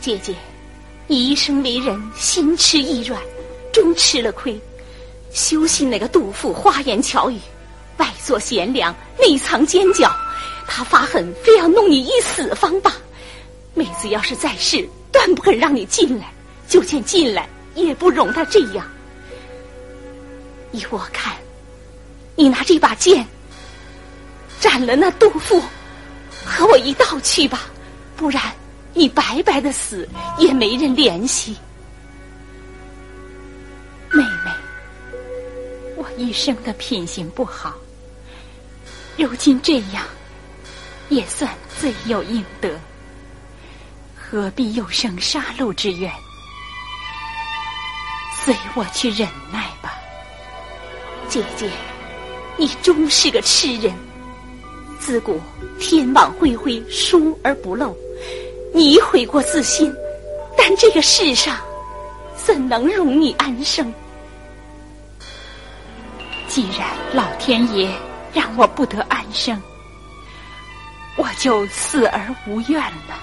姐姐，你一生为人，心痴意软，终吃了亏。修信那个杜甫花言巧语，外做贤良，内藏奸狡。他发狠，非要弄你一死方罢。妹子要是在世，断不肯让你进来；就见进来，也不容他这样。依我看，你拿这把剑斩了那杜甫，和我一道去吧，不然你白白的死，也没人怜惜。妹妹，我一生的品行不好，如今这样。也算罪有应得，何必又生杀戮之怨？随我去忍耐吧。姐姐，你终是个痴人。自古天网恢恢，疏而不漏。你悔过自新，但这个世上怎能容你安生？既然老天爷让我不得安生。我就死而无怨了。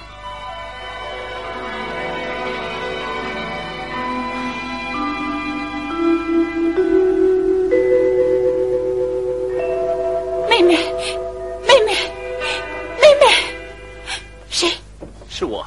是我。